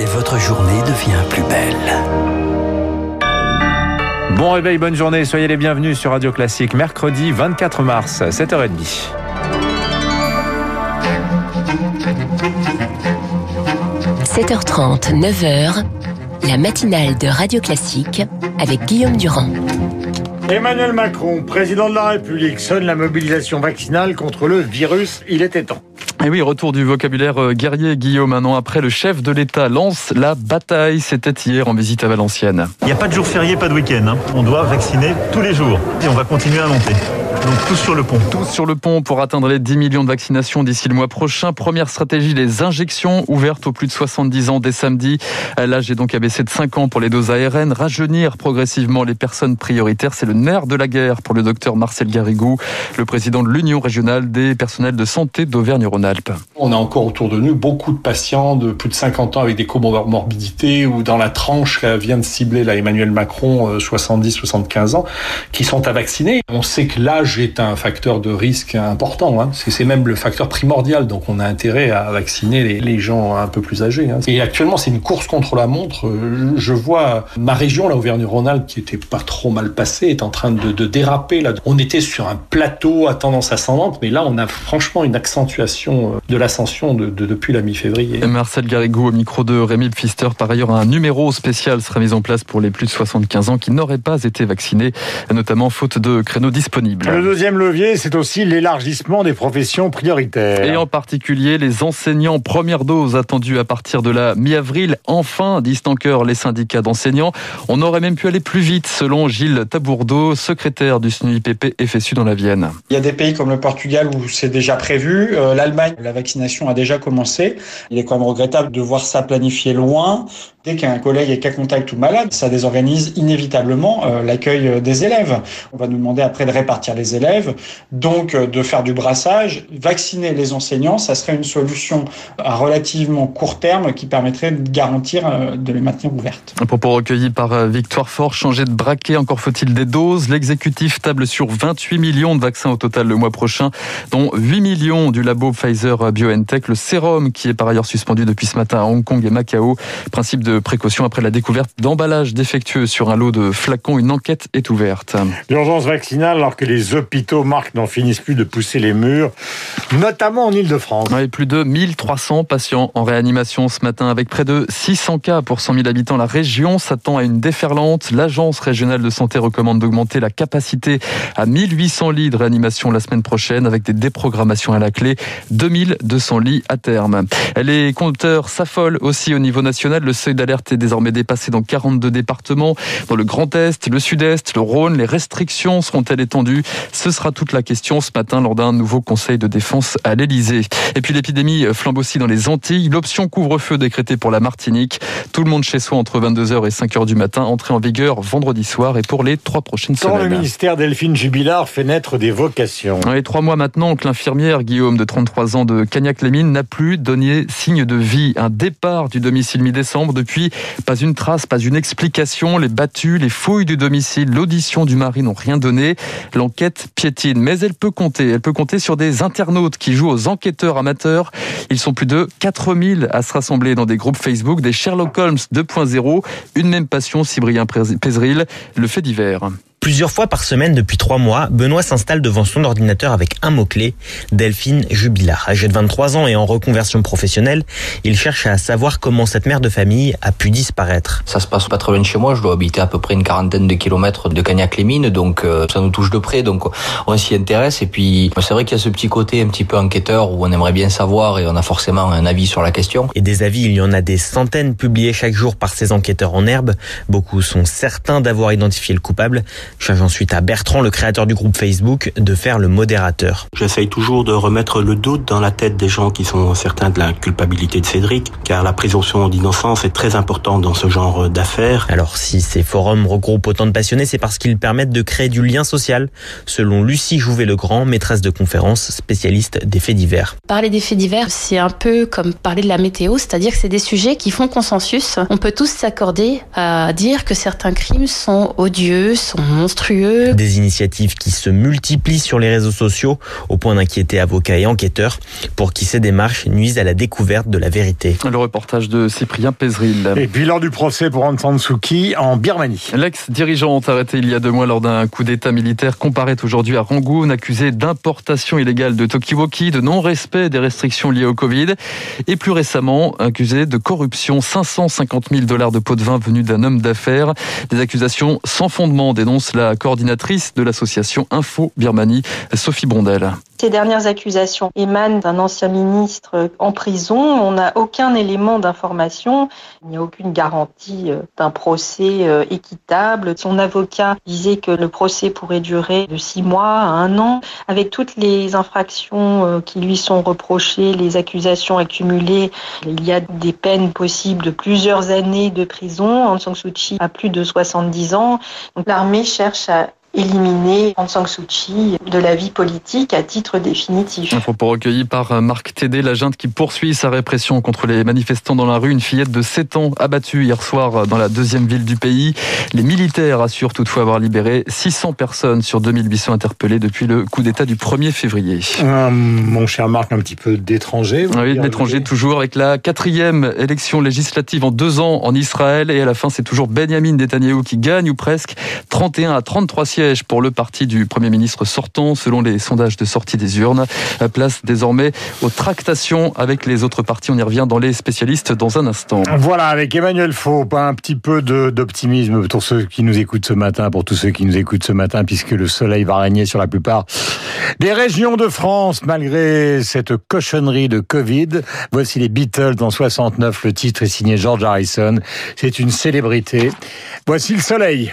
et votre journée devient plus belle. Bon réveil, bonne journée, soyez les bienvenus sur Radio Classique, mercredi 24 mars, 7h30. – 7h30, 9h, la matinale de Radio Classique avec Guillaume Durand. Emmanuel Macron, président de la République, sonne la mobilisation vaccinale contre le virus. Il était temps. Et oui, retour du vocabulaire euh, guerrier, Guillaume. Un an après, le chef de l'État lance la bataille. C'était hier en visite à Valenciennes. Il n'y a pas de jour férié, pas de week-end. Hein. On doit vacciner tous les jours. Et on va continuer à monter. Donc tous sur le pont. Tous sur le pont pour atteindre les 10 millions de vaccinations d'ici le mois prochain. Première stratégie, les injections ouvertes aux plus de 70 ans dès samedi. L'âge est donc abaissé de 5 ans pour les doses ARN. Rajeunir progressivement les personnes prioritaires, c'est le nerf de la guerre pour le docteur Marcel Garrigou, le président de l'Union régionale des personnels de santé d'Auvergne-Rhône-Alpes. On a encore autour de nous beaucoup de patients de plus de 50 ans avec des comorbidités ou dans la tranche qu'a vient de cibler là, Emmanuel Macron, 70-75 euh, ans, qui sont à vacciner. On sait que est un facteur de risque important. Hein. C'est même le facteur primordial. Donc on a intérêt à vacciner les, gens un peu plus âgés. Hein. Et actuellement, c'est une course contre la montre. Je vois ma région, la Auvergne-Rhône-Alpes, qui était pas trop mal passée, est en train de, déraper. Là. On était sur un plateau à tendance ascendante, mais là, on a franchement une accentuation euh, de l'ascension de, depuis la mi-février. Marcel Garrigou au micro de Rémi Pfister. Par ailleurs, un numéro spécial sera mis en place pour les plus de 75 ans qui n'auraient pas été vaccinés, notamment faute de créneaux disponibles. Le deuxième levier, c'est aussi l'élargissement des professions prioritaires. Et en particulier les enseignants. Première dose attendue à partir de la mi-avril. Enfin, disent encore les syndicats d'enseignants. On aurait même pu aller plus vite, selon Gilles Tabourdeau, secrétaire du SNUIPP FSU dans la Vienne. Il y a des pays comme le Portugal où c'est déjà prévu. Euh, L'Allemagne, la vaccination a déjà commencé. Il est quand même regrettable de voir ça planifié loin. Dès qu'un collègue est cas contact ou malade, ça désorganise inévitablement euh, l'accueil des élèves. On va nous demander après de répartir les élèves, donc euh, de faire du brassage. Vacciner les enseignants, ça serait une solution à relativement court terme qui permettrait de garantir euh, de les maintenir ouvertes. Un propos recueilli par Victoire Fort, changer de braquet, encore faut-il des doses. L'exécutif table sur 28 millions de vaccins au total le mois prochain, dont 8 millions du labo Pfizer BioNTech, le sérum qui est par ailleurs suspendu depuis ce matin à Hong Kong et Macao. Principe de précaution après la découverte d'emballages défectueux sur un lot de flacons. Une enquête est ouverte. L'urgence vaccinale alors que les hôpitaux marquent n'en finissent plus de pousser les murs, notamment en Ile-de-France. Oui, plus de 1300 patients en réanimation ce matin avec près de 600 cas pour 100 000 habitants. La région s'attend à une déferlante. L'agence régionale de santé recommande d'augmenter la capacité à 1800 lits de réanimation la semaine prochaine avec des déprogrammations à la clé. 2200 lits à terme. Les compteurs s'affolent aussi au niveau national. Le seuil d'alerte est désormais dépassé dans 42 départements. Dans le Grand Est, le Sud-Est, le Rhône, les restrictions seront-elles étendues? Ce sera toute la question ce matin lors d'un nouveau conseil de défense à l'Elysée. Et puis l'épidémie flambe aussi dans les Antilles. L'option couvre-feu décrétée pour la Martinique. Tout le monde chez soi entre 22h et 5h du matin. Entrée en vigueur vendredi soir et pour les trois prochaines semaines. Quand le ministère Delphine Jubilard fait naître des vocations. Et trois mois maintenant que l'infirmière Guillaume de 33 ans de Cagnac-les-Mines n'a plus donné signe de vie. Un départ du domicile mi-décembre depuis pas une trace, pas une explication. Les battus, les fouilles du domicile, l'audition du mari n'ont rien donné. L'enquête piétine, mais elle peut compter. Elle peut compter sur des internautes qui jouent aux enquêteurs amateurs. Ils sont plus de 4000 à se rassembler dans des groupes Facebook, des Sherlock Holmes 2.0. Une même passion, Cybrien Pézril, le fait divers. Plusieurs fois par semaine depuis trois mois, Benoît s'installe devant son ordinateur avec un mot-clé, Delphine Jubilard. Âgée de 23 ans et en reconversion professionnelle, il cherche à savoir comment cette mère de famille a pu disparaître. Ça se passe pas très loin de chez moi, je dois habiter à peu près une quarantaine de kilomètres de Cagnac-les-Mines, donc euh, ça nous touche de près, donc on s'y intéresse. Et puis c'est vrai qu'il y a ce petit côté un petit peu enquêteur où on aimerait bien savoir et on a forcément un avis sur la question. Et des avis, il y en a des centaines publiés chaque jour par ces enquêteurs en herbe. Beaucoup sont certains d'avoir identifié le coupable. Charge ensuite à Bertrand, le créateur du groupe Facebook, de faire le modérateur. J'essaye toujours de remettre le doute dans la tête des gens qui sont certains de la culpabilité de Cédric, car la présomption d'innocence est très importante dans ce genre d'affaires. Alors si ces forums regroupent autant de passionnés, c'est parce qu'ils permettent de créer du lien social, selon Lucie Jouvet-Legrand, maîtresse de conférence, spécialiste des faits divers. Parler des faits divers, c'est un peu comme parler de la météo, c'est-à-dire que c'est des sujets qui font consensus. On peut tous s'accorder à dire que certains crimes sont odieux, sont monstrueux. Des initiatives qui se multiplient sur les réseaux sociaux au point d'inquiéter avocats et enquêteurs pour qui ces démarches nuisent à la découverte de la vérité. Le reportage de Cyprien Pézril. Et puis lors du procès pour Aung San Suu Kyi en Birmanie. L'ex-dirigeante arrêtée il y a deux mois lors d'un coup d'état militaire comparaît aujourd'hui à Rangoon, accusée d'importation illégale de Tokiwoki, de non-respect des restrictions liées au Covid et plus récemment accusée de corruption. 550 000 dollars de pots de vin venus d'un homme d'affaires. Des accusations sans fondement dénonce la coordinatrice de l'association Info Birmanie, Sophie Brondel. Ces dernières accusations émanent d'un ancien ministre en prison. On n'a aucun élément d'information. Il n'y a aucune garantie euh, d'un procès euh, équitable. Son avocat disait que le procès pourrait durer de six mois à un an. Avec toutes les infractions euh, qui lui sont reprochées, les accusations accumulées, il y a des peines possibles de plusieurs années de prison. Aung San Suu Kyi a plus de 70 ans. L'armée cherche à éliminer Aung San Suu Kyi de la vie politique à titre définitif. Un propos recueilli par Marc Tédé, la junte qui poursuit sa répression contre les manifestants dans la rue. Une fillette de 7 ans abattue hier soir dans la deuxième ville du pays. Les militaires assurent toutefois avoir libéré 600 personnes sur 2800 interpellées depuis le coup d'État du 1er février. Euh, mon cher Marc, un petit peu d'étranger. Oui, d'étranger toujours avec la quatrième élection législative en deux ans en Israël et à la fin c'est toujours Benjamin Netanyahu qui gagne ou presque 31 à 33 sièges pour le parti du Premier ministre sortant selon les sondages de sortie des urnes. Place désormais aux tractations avec les autres partis. On y revient dans les spécialistes dans un instant. Voilà, avec Emmanuel Faux, un petit peu d'optimisme pour ceux qui nous écoutent ce matin, pour tous ceux qui nous écoutent ce matin, puisque le soleil va régner sur la plupart des régions de France, malgré cette cochonnerie de Covid. Voici les Beatles en 69. Le titre est signé George Harrison. C'est une célébrité. Voici le soleil.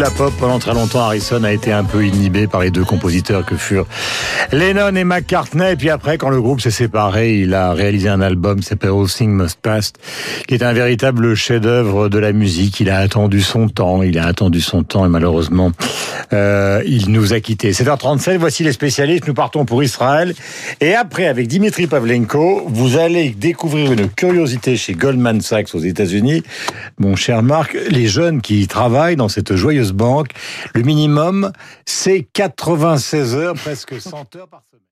La pop. Pendant très longtemps, Harrison a été un peu inhibé par les deux compositeurs que furent Lennon et McCartney. Et puis après, quand le groupe s'est séparé, il a réalisé un album s'appelle All Things Must Pass, qui est un véritable chef-d'œuvre de la musique. Il a attendu son temps, il a attendu son temps et malheureusement, euh, il nous a quittés. 7h37, voici les spécialistes. Nous partons pour Israël. Et après, avec Dimitri Pavlenko, vous allez découvrir une curiosité chez Goldman Sachs aux États-Unis. Mon cher Marc, les jeunes qui travaillent dans cette joyeuse banque, le minimum, c'est 96 heures, presque 100 heures par semaine.